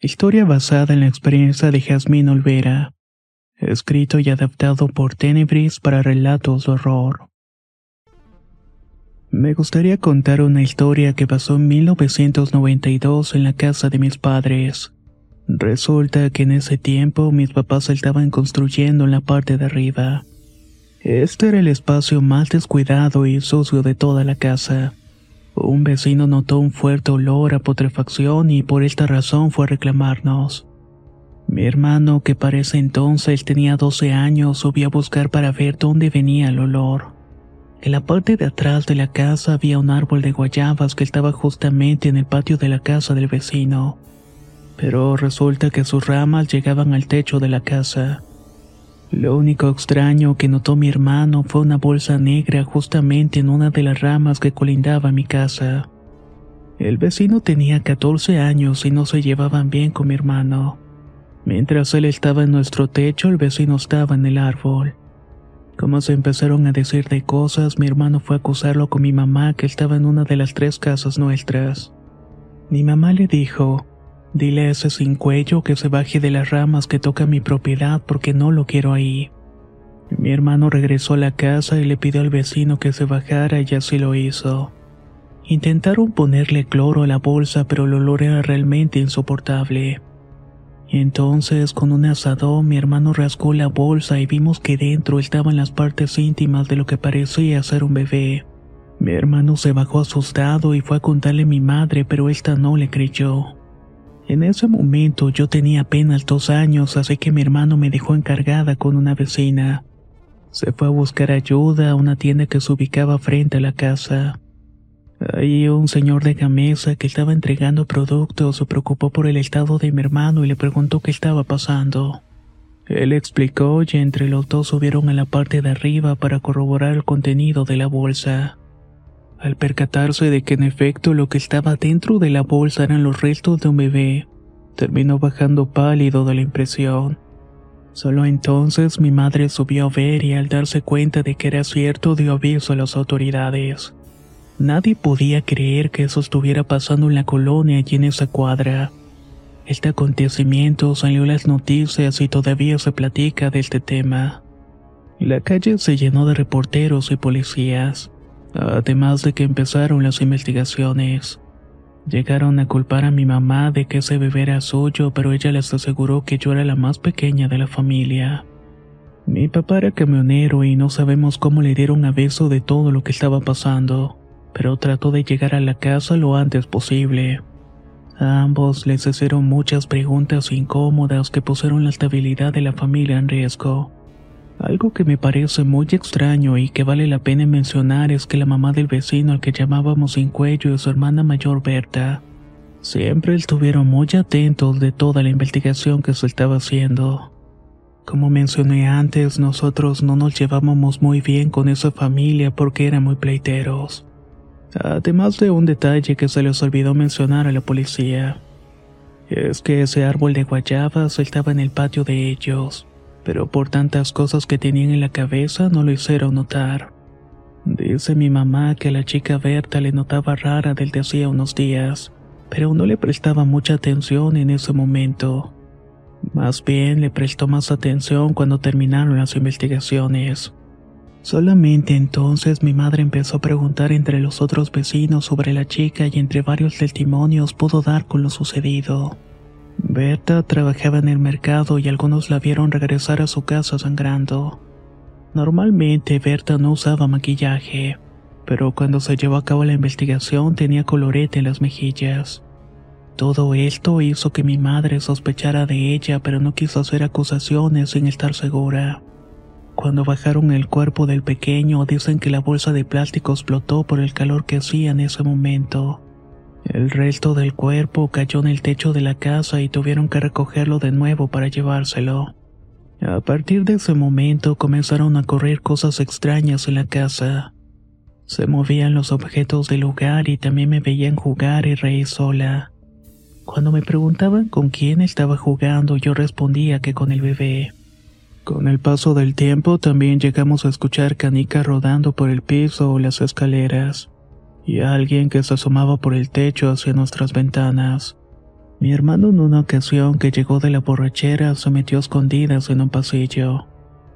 Historia basada en la experiencia de Jazmín Olvera. Escrito y adaptado por Tenebris para relatos de horror. Me gustaría contar una historia que pasó en 1992 en la casa de mis padres. Resulta que en ese tiempo mis papás estaban construyendo en la parte de arriba. Este era el espacio más descuidado y sucio de toda la casa. Un vecino notó un fuerte olor a putrefacción y por esta razón fue a reclamarnos. Mi hermano, que para ese entonces tenía 12 años, subió a buscar para ver dónde venía el olor. En la parte de atrás de la casa había un árbol de guayabas que estaba justamente en el patio de la casa del vecino. Pero resulta que sus ramas llegaban al techo de la casa. Lo único extraño que notó mi hermano fue una bolsa negra justamente en una de las ramas que colindaba mi casa. El vecino tenía 14 años y no se llevaban bien con mi hermano. Mientras él estaba en nuestro techo, el vecino estaba en el árbol. Como se empezaron a decir de cosas, mi hermano fue a acusarlo con mi mamá que estaba en una de las tres casas nuestras. Mi mamá le dijo, Dile a ese sin cuello que se baje de las ramas que toca mi propiedad porque no lo quiero ahí. Mi hermano regresó a la casa y le pidió al vecino que se bajara y así lo hizo. Intentaron ponerle cloro a la bolsa pero el olor era realmente insoportable. Entonces, con un asadón, mi hermano rascó la bolsa y vimos que dentro estaban las partes íntimas de lo que parecía ser un bebé. Mi hermano se bajó asustado y fue a contarle a mi madre, pero esta no le creyó. En ese momento yo tenía apenas dos años, así que mi hermano me dejó encargada con una vecina. Se fue a buscar ayuda a una tienda que se ubicaba frente a la casa. Ahí un señor de camisa que estaba entregando productos se preocupó por el estado de mi hermano y le preguntó qué estaba pasando. Él explicó y entre los dos subieron a la parte de arriba para corroborar el contenido de la bolsa. Al percatarse de que en efecto lo que estaba dentro de la bolsa eran los restos de un bebé, terminó bajando pálido de la impresión. Solo entonces mi madre subió a ver y al darse cuenta de que era cierto dio aviso a las autoridades. Nadie podía creer que eso estuviera pasando en la colonia y en esa cuadra. Este acontecimiento salió las noticias y todavía se platica de este tema. La calle se llenó de reporteros y policías además de que empezaron las investigaciones. Llegaron a culpar a mi mamá de que ese bebé era suyo, pero ella les aseguró que yo era la más pequeña de la familia. Mi papá era camionero y no sabemos cómo le dieron aviso de todo lo que estaba pasando, pero trató de llegar a la casa lo antes posible. A ambos les hicieron muchas preguntas incómodas que pusieron la estabilidad de la familia en riesgo. Algo que me parece muy extraño y que vale la pena mencionar es que la mamá del vecino al que llamábamos sin cuello y su hermana mayor Berta siempre estuvieron muy atentos de toda la investigación que se estaba haciendo. Como mencioné antes, nosotros no nos llevábamos muy bien con esa familia porque eran muy pleiteros. Además de un detalle que se les olvidó mencionar a la policía, es que ese árbol de guayabas estaba en el patio de ellos pero por tantas cosas que tenían en la cabeza no lo hicieron notar. Dice mi mamá que a la chica Berta le notaba rara desde hacía unos días, pero no le prestaba mucha atención en ese momento. Más bien le prestó más atención cuando terminaron las investigaciones. Solamente entonces mi madre empezó a preguntar entre los otros vecinos sobre la chica y entre varios testimonios pudo dar con lo sucedido. Berta trabajaba en el mercado y algunos la vieron regresar a su casa sangrando. Normalmente Berta no usaba maquillaje, pero cuando se llevó a cabo la investigación tenía colorete en las mejillas. Todo esto hizo que mi madre sospechara de ella, pero no quiso hacer acusaciones sin estar segura. Cuando bajaron el cuerpo del pequeño, dicen que la bolsa de plástico explotó por el calor que hacía en ese momento. El resto del cuerpo cayó en el techo de la casa y tuvieron que recogerlo de nuevo para llevárselo. A partir de ese momento comenzaron a correr cosas extrañas en la casa. Se movían los objetos del lugar y también me veían jugar y reír sola. Cuando me preguntaban con quién estaba jugando, yo respondía que con el bebé. Con el paso del tiempo también llegamos a escuchar canicas rodando por el piso o las escaleras y alguien que se asomaba por el techo hacia nuestras ventanas. Mi hermano en una ocasión que llegó de la borrachera se metió escondidas en un pasillo.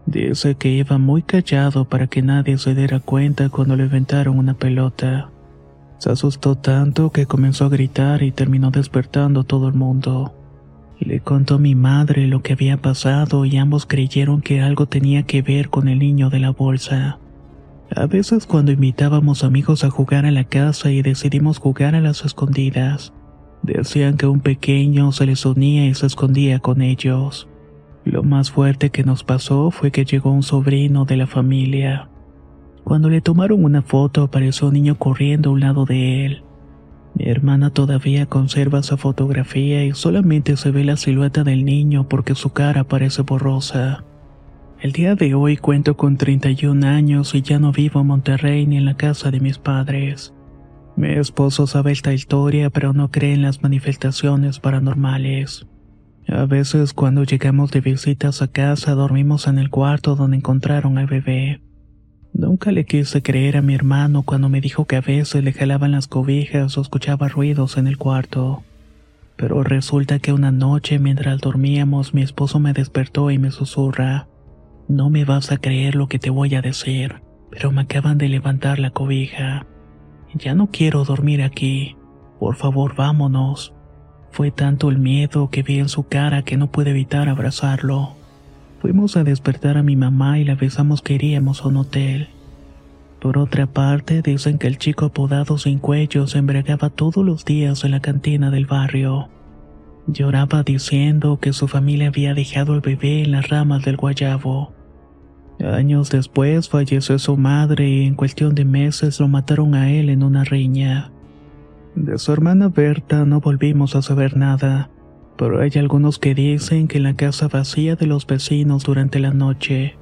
Dice que iba muy callado para que nadie se diera cuenta cuando le aventaron una pelota. Se asustó tanto que comenzó a gritar y terminó despertando todo el mundo. Le contó a mi madre lo que había pasado y ambos creyeron que algo tenía que ver con el niño de la bolsa. A veces cuando invitábamos amigos a jugar a la casa y decidimos jugar a las escondidas, decían que un pequeño se les unía y se escondía con ellos. Lo más fuerte que nos pasó fue que llegó un sobrino de la familia. Cuando le tomaron una foto apareció un niño corriendo a un lado de él. Mi hermana todavía conserva esa fotografía y solamente se ve la silueta del niño porque su cara parece borrosa. El día de hoy cuento con 31 años y ya no vivo en Monterrey ni en la casa de mis padres. Mi esposo sabe esta historia pero no cree en las manifestaciones paranormales. A veces cuando llegamos de visitas a casa dormimos en el cuarto donde encontraron al bebé. Nunca le quise creer a mi hermano cuando me dijo que a veces le jalaban las cobijas o escuchaba ruidos en el cuarto. Pero resulta que una noche mientras dormíamos mi esposo me despertó y me susurra. No me vas a creer lo que te voy a decir, pero me acaban de levantar la cobija. Ya no quiero dormir aquí. Por favor, vámonos. Fue tanto el miedo que vi en su cara que no pude evitar abrazarlo. Fuimos a despertar a mi mamá y la besamos que iríamos a un hotel. Por otra parte, dicen que el chico apodado Sin Cuello se embriagaba todos los días en la cantina del barrio. Lloraba diciendo que su familia había dejado al bebé en las ramas del guayabo. Años después falleció su madre y en cuestión de meses lo mataron a él en una riña. De su hermana Berta no volvimos a saber nada, pero hay algunos que dicen que en la casa vacía de los vecinos durante la noche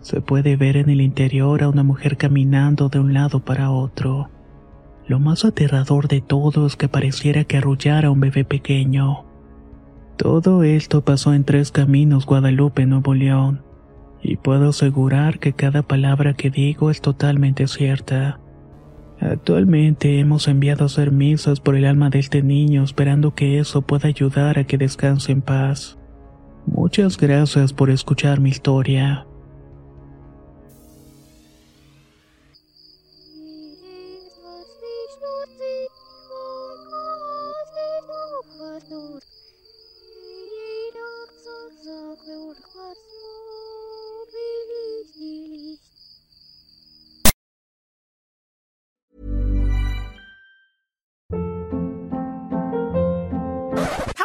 se puede ver en el interior a una mujer caminando de un lado para otro. Lo más aterrador de todo es que pareciera que arrullara a un bebé pequeño. Todo esto pasó en Tres Caminos, Guadalupe, Nuevo León y puedo asegurar que cada palabra que digo es totalmente cierta. Actualmente hemos enviado a hacer misas por el alma de este niño esperando que eso pueda ayudar a que descanse en paz. Muchas gracias por escuchar mi historia.